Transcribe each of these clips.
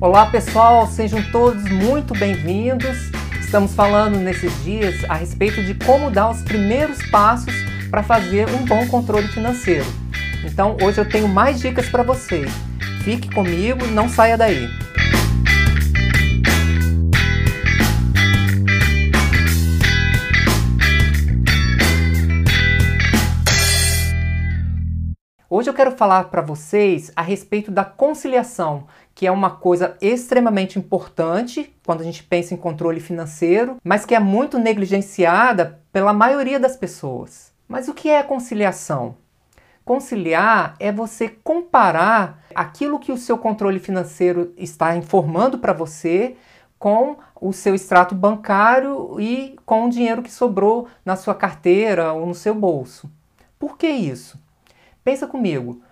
Olá pessoal, sejam todos muito bem-vindos. Estamos falando nesses dias a respeito de como dar os primeiros passos para fazer um bom controle financeiro. Então hoje eu tenho mais dicas para vocês. Fique comigo, não saia daí. Hoje eu quero falar para vocês a respeito da conciliação, que é uma coisa extremamente importante quando a gente pensa em controle financeiro, mas que é muito negligenciada pela maioria das pessoas. Mas o que é conciliação? Conciliar é você comparar aquilo que o seu controle financeiro está informando para você com o seu extrato bancário e com o dinheiro que sobrou na sua carteira ou no seu bolso. Por que isso? Pensa comigo.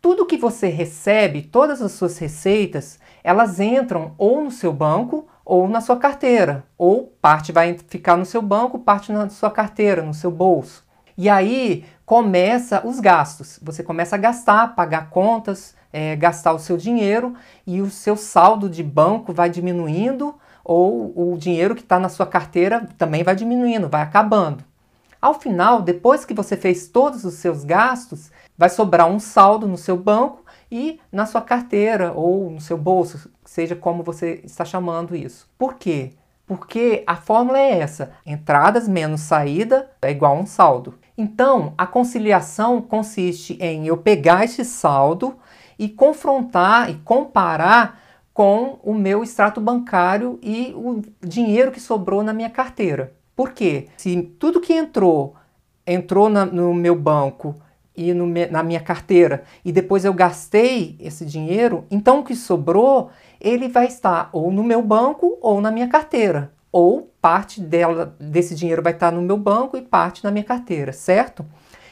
Tudo que você recebe, todas as suas receitas, elas entram ou no seu banco ou na sua carteira, ou parte vai ficar no seu banco, parte na sua carteira, no seu bolso. E aí começa os gastos. Você começa a gastar, pagar contas, é, gastar o seu dinheiro e o seu saldo de banco vai diminuindo ou o dinheiro que está na sua carteira também vai diminuindo, vai acabando. Ao final, depois que você fez todos os seus gastos, vai sobrar um saldo no seu banco e na sua carteira ou no seu bolso, seja como você está chamando isso. Por quê? Porque a fórmula é essa: entradas menos saída é igual a um saldo. Então, a conciliação consiste em eu pegar esse saldo e confrontar e comparar com o meu extrato bancário e o dinheiro que sobrou na minha carteira. Por quê? Se tudo que entrou, entrou na, no meu banco e no, na minha carteira e depois eu gastei esse dinheiro, então o que sobrou, ele vai estar ou no meu banco ou na minha carteira. Ou parte dela, desse dinheiro vai estar no meu banco e parte na minha carteira, certo?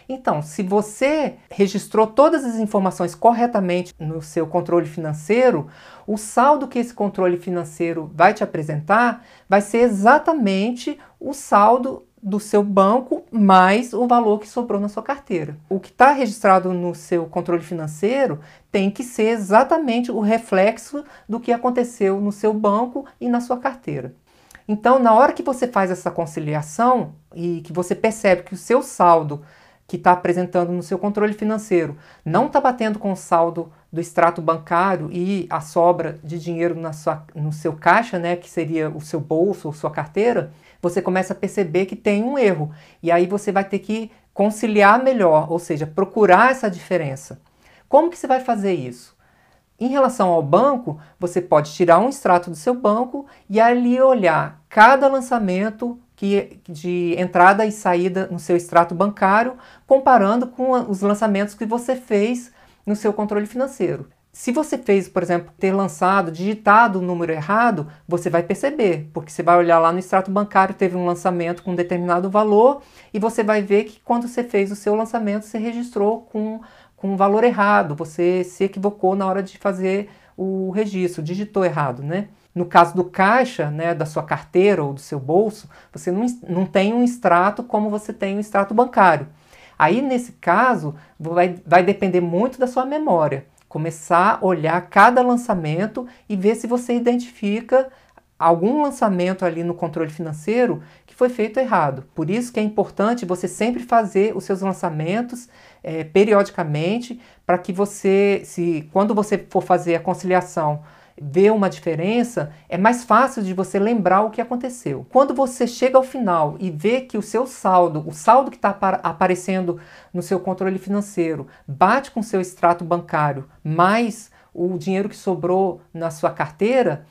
Então, se você registrou todas as informações corretamente no seu controle financeiro, o saldo que esse controle financeiro vai te apresentar vai ser exatamente o saldo do seu banco mais o valor que sobrou na sua carteira. O que está registrado no seu controle financeiro tem que ser exatamente o reflexo do que aconteceu no seu banco e na sua carteira. Então, na hora que você faz essa conciliação e que você percebe que o seu saldo que está apresentando no seu controle financeiro não está batendo com o saldo do extrato bancário e a sobra de dinheiro na sua, no seu caixa, né, que seria o seu bolso ou sua carteira, você começa a perceber que tem um erro. E aí você vai ter que conciliar melhor, ou seja, procurar essa diferença. Como que você vai fazer isso? Em relação ao banco, você pode tirar um extrato do seu banco e ali olhar cada lançamento que, de entrada e saída no seu extrato bancário, comparando com os lançamentos que você fez no seu controle financeiro. Se você fez, por exemplo, ter lançado, digitado o número errado, você vai perceber, porque você vai olhar lá no extrato bancário, teve um lançamento com um determinado valor, e você vai ver que quando você fez o seu lançamento, você registrou com, com um valor errado, você se equivocou na hora de fazer o registro, digitou errado, né? No caso do caixa, né, da sua carteira ou do seu bolso, você não, não tem um extrato como você tem um extrato bancário. Aí, nesse caso, vai, vai depender muito da sua memória começar a olhar cada lançamento e ver se você identifica algum lançamento ali no controle financeiro que foi feito errado. Por isso que é importante você sempre fazer os seus lançamentos é, periodicamente para que você, se quando você for fazer a conciliação ver uma diferença, é mais fácil de você lembrar o que aconteceu. Quando você chega ao final e vê que o seu saldo, o saldo que está aparecendo no seu controle financeiro, bate com o seu extrato bancário mais o dinheiro que sobrou na sua carteira,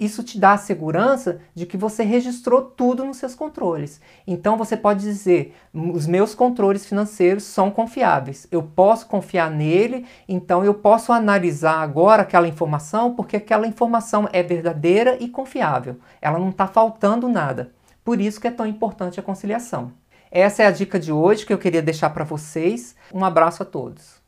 isso te dá a segurança de que você registrou tudo nos seus controles. Então você pode dizer: os meus controles financeiros são confiáveis, eu posso confiar nele, então eu posso analisar agora aquela informação porque aquela informação é verdadeira e confiável. Ela não está faltando nada. Por isso que é tão importante a conciliação. Essa é a dica de hoje que eu queria deixar para vocês. Um abraço a todos.